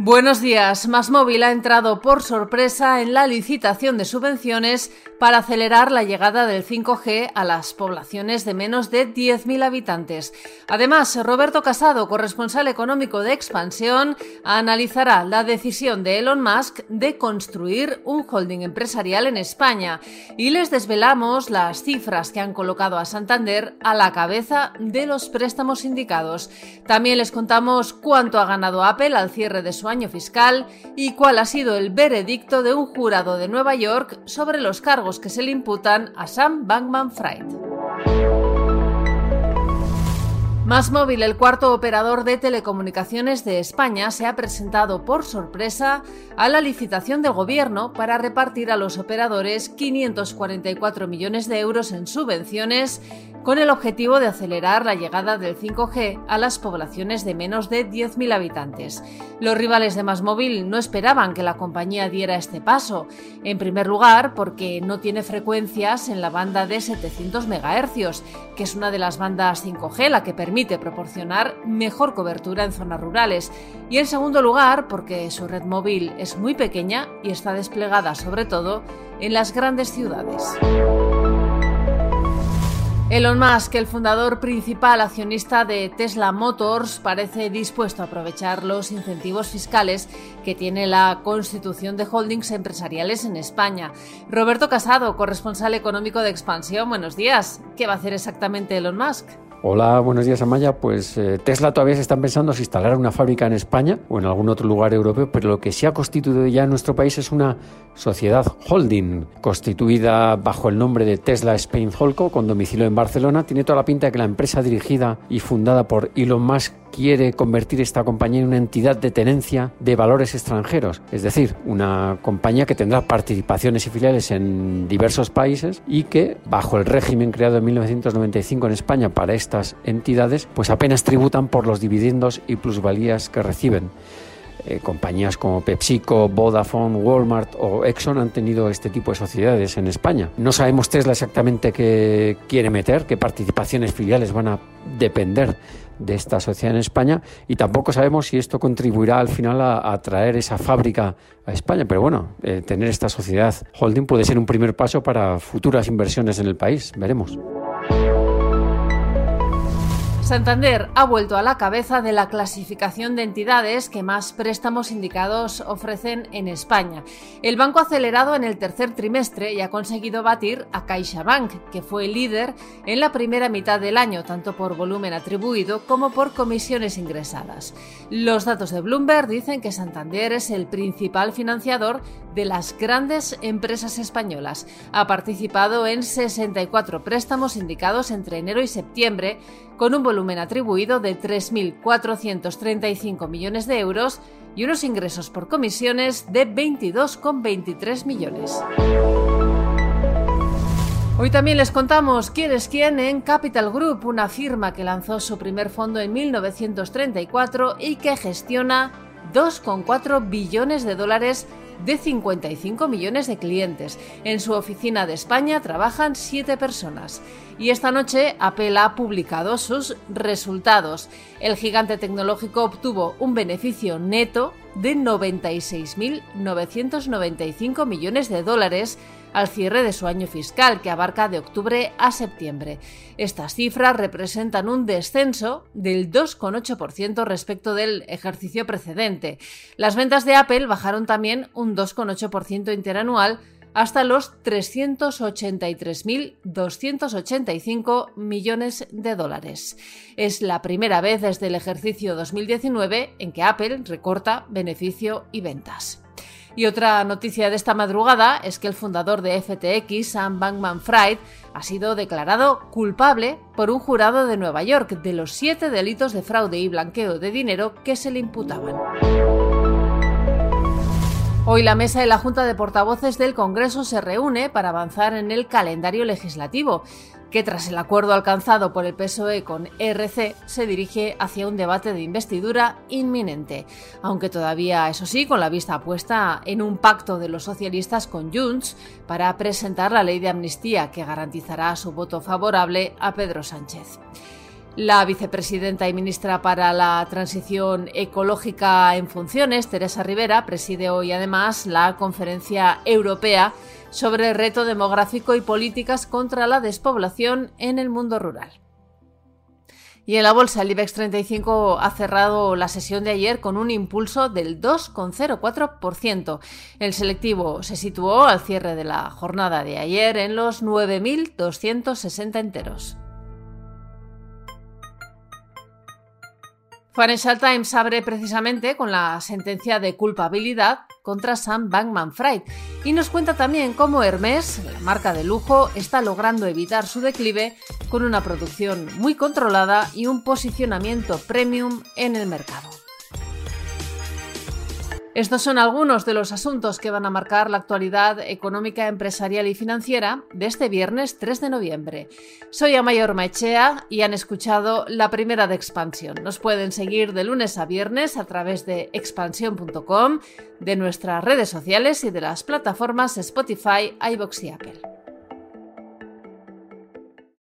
Buenos días. Másmóvil ha entrado por sorpresa en la licitación de subvenciones para acelerar la llegada del 5G a las poblaciones de menos de 10.000 habitantes. Además, Roberto Casado, corresponsal económico de Expansión, analizará la decisión de Elon Musk de construir un holding empresarial en España y les desvelamos las cifras que han colocado a Santander a la cabeza de los préstamos indicados. También les contamos cuánto ha ganado Apple al cierre de su año fiscal y cuál ha sido el veredicto de un jurado de Nueva York sobre los cargos que se le imputan a Sam Bankman Fried. Más Móvil, el cuarto operador de telecomunicaciones de España, se ha presentado por sorpresa a la licitación del Gobierno para repartir a los operadores 544 millones de euros en subvenciones con el objetivo de acelerar la llegada del 5G a las poblaciones de menos de 10.000 habitantes. Los rivales de Másmóvil no esperaban que la compañía diera este paso, en primer lugar porque no tiene frecuencias en la banda de 700 MHz, que es una de las bandas 5G la que permite proporcionar mejor cobertura en zonas rurales, y en segundo lugar porque su red móvil es muy pequeña y está desplegada sobre todo en las grandes ciudades. Elon Musk, el fundador principal accionista de Tesla Motors, parece dispuesto a aprovechar los incentivos fiscales que tiene la constitución de holdings empresariales en España. Roberto Casado, corresponsal económico de Expansión, buenos días. ¿Qué va a hacer exactamente Elon Musk? Hola, buenos días Amaya. Pues eh, Tesla todavía se están pensando si instalar una fábrica en España o en algún otro lugar europeo, pero lo que se ha constituido ya en nuestro país es una sociedad holding constituida bajo el nombre de Tesla Spain Holco con domicilio en Barcelona. Tiene toda la pinta de que la empresa dirigida y fundada por Elon Musk quiere convertir esta compañía en una entidad de tenencia de valores extranjeros, es decir, una compañía que tendrá participaciones y filiales en diversos países y que, bajo el régimen creado en 1995 en España para estas entidades, pues apenas tributan por los dividendos y plusvalías que reciben. Eh, compañías como PepsiCo, Vodafone, Walmart o Exxon han tenido este tipo de sociedades en España. No sabemos Tesla exactamente qué quiere meter, qué participaciones filiales van a depender de esta sociedad en España y tampoco sabemos si esto contribuirá al final a, traer esa fábrica a España. Pero bueno, eh, tener esta sociedad holding puede ser un primer paso para futuras inversiones en el país. Veremos. Santander ha vuelto a la cabeza de la clasificación de entidades que más préstamos indicados ofrecen en España. El banco ha acelerado en el tercer trimestre y ha conseguido batir a CaixaBank, que fue líder en la primera mitad del año, tanto por volumen atribuido como por comisiones ingresadas. Los datos de Bloomberg dicen que Santander es el principal financiador de las grandes empresas españolas. Ha participado en 64 préstamos indicados entre enero y septiembre, con un volumen atribuido de 3.435 millones de euros y unos ingresos por comisiones de 22,23 millones. Hoy también les contamos quién es quién en Capital Group, una firma que lanzó su primer fondo en 1934 y que gestiona 2,4 billones de dólares de 55 millones de clientes. En su oficina de España trabajan 7 personas. Y esta noche Apple ha publicado sus resultados. El gigante tecnológico obtuvo un beneficio neto de 96.995 millones de dólares al cierre de su año fiscal, que abarca de octubre a septiembre. Estas cifras representan un descenso del 2,8% respecto del ejercicio precedente. Las ventas de Apple bajaron también un 2,8% interanual hasta los 383.285 millones de dólares. Es la primera vez desde el ejercicio 2019 en que Apple recorta beneficio y ventas. Y otra noticia de esta madrugada es que el fundador de FTX, Sam Bankman Fried, ha sido declarado culpable por un jurado de Nueva York de los siete delitos de fraude y blanqueo de dinero que se le imputaban. Hoy la mesa de la Junta de Portavoces del Congreso se reúne para avanzar en el calendario legislativo, que tras el acuerdo alcanzado por el PSOE con ERC se dirige hacia un debate de investidura inminente, aunque todavía, eso sí, con la vista puesta en un pacto de los socialistas con Junts para presentar la ley de amnistía que garantizará su voto favorable a Pedro Sánchez. La vicepresidenta y ministra para la Transición Ecológica en funciones, Teresa Rivera, preside hoy además la Conferencia Europea sobre el reto demográfico y políticas contra la despoblación en el mundo rural. Y en la bolsa, el IBEX 35 ha cerrado la sesión de ayer con un impulso del 2,04%. El selectivo se situó al cierre de la jornada de ayer en los 9.260 enteros. Financial Times abre precisamente con la sentencia de culpabilidad contra Sam Bankman Fried y nos cuenta también cómo Hermès, la marca de lujo, está logrando evitar su declive con una producción muy controlada y un posicionamiento premium en el mercado. Estos son algunos de los asuntos que van a marcar la actualidad económica, empresarial y financiera de este viernes 3 de noviembre. Soy Amayor Machea y han escuchado la primera de Expansión. Nos pueden seguir de lunes a viernes a través de expansión.com, de nuestras redes sociales y de las plataformas Spotify, iBox y Apple.